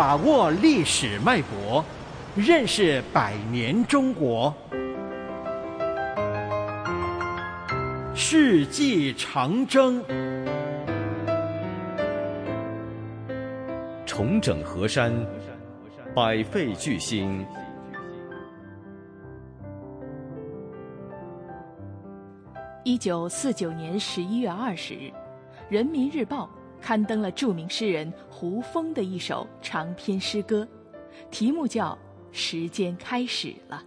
把握历史脉搏，认识百年中国。世纪长征，重整河山，百废俱兴。一九四九年十一月二十日，《人民日报》刊登了著名诗人胡风的一首长篇诗歌，题目叫《时间开始了》。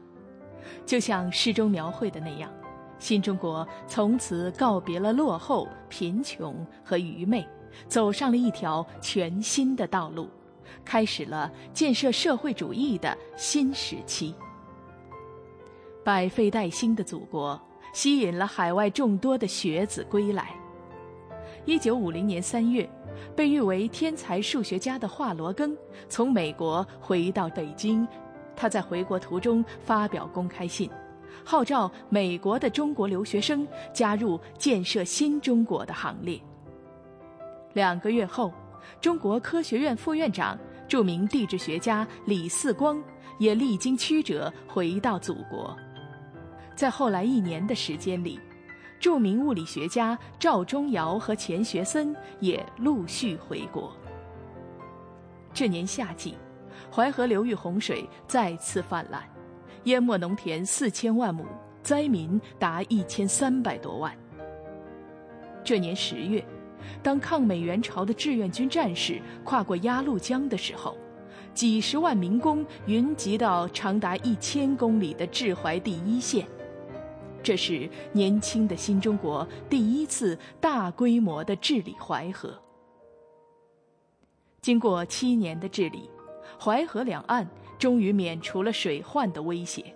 就像诗中描绘的那样，新中国从此告别了落后、贫穷和愚昧，走上了一条全新的道路，开始了建设社会主义的新时期。百废待兴的祖国。吸引了海外众多的学子归来。一九五零年三月，被誉为天才数学家的华罗庚从美国回到北京，他在回国途中发表公开信，号召美国的中国留学生加入建设新中国的行列。两个月后，中国科学院副院长、著名地质学家李四光也历经曲折回到祖国。在后来一年的时间里，著名物理学家赵忠尧和钱学森也陆续回国。这年夏季，淮河流域洪水再次泛滥，淹没农田四千万亩，灾民达一千三百多万。这年十月，当抗美援朝的志愿军战士跨过鸭绿江的时候，几十万民工云集到长达一千公里的治淮第一线。这是年轻的新中国第一次大规模的治理淮河。经过七年的治理，淮河两岸终于免除了水患的威胁。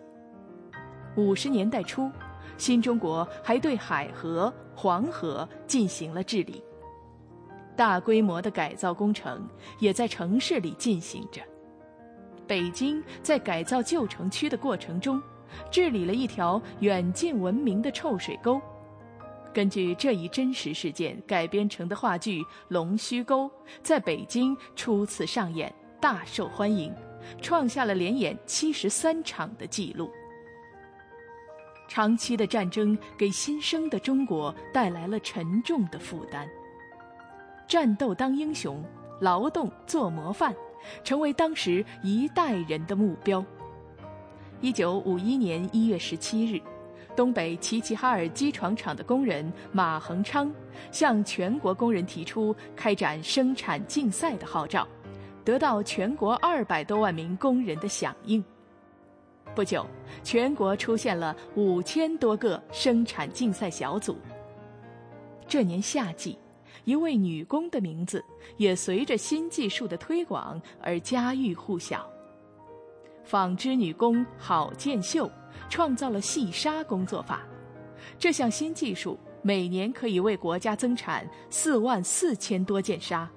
五十年代初，新中国还对海河、黄河进行了治理，大规模的改造工程也在城市里进行着。北京在改造旧城区的过程中。治理了一条远近闻名的臭水沟，根据这一真实事件改编成的话剧《龙须沟》在北京初次上演，大受欢迎，创下了连演七十三场的记录。长期的战争给新生的中国带来了沉重的负担，战斗当英雄，劳动做模范，成为当时一代人的目标。一九五一年一月十七日，东北齐齐哈尔机床厂的工人马恒昌向全国工人提出开展生产竞赛的号召，得到全国二百多万名工人的响应。不久，全国出现了五千多个生产竞赛小组。这年夏季，一位女工的名字也随着新技术的推广而家喻户晓。纺织女工郝建秀创造了细纱工作法，这项新技术每年可以为国家增产四万四千多件纱。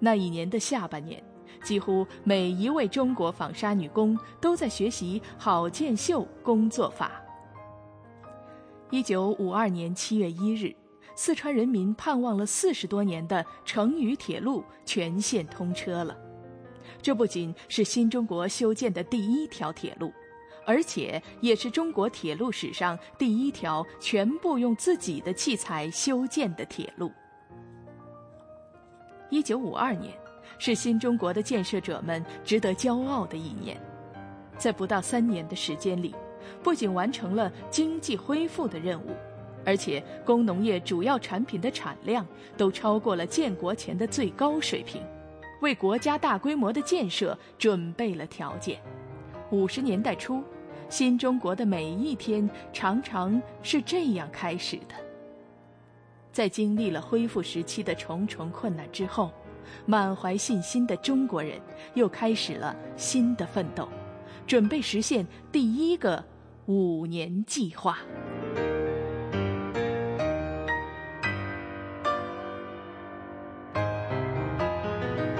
那一年的下半年，几乎每一位中国纺纱女工都在学习郝建秀工作法。一九五二年七月一日，四川人民盼望了四十多年的成渝铁路全线通车了。这不仅是新中国修建的第一条铁路，而且也是中国铁路史上第一条全部用自己的器材修建的铁路。一九五二年，是新中国的建设者们值得骄傲的一年，在不到三年的时间里，不仅完成了经济恢复的任务，而且工农业主要产品的产量都超过了建国前的最高水平。为国家大规模的建设准备了条件。五十年代初，新中国的每一天常常是这样开始的。在经历了恢复时期的重重困难之后，满怀信心的中国人又开始了新的奋斗，准备实现第一个五年计划。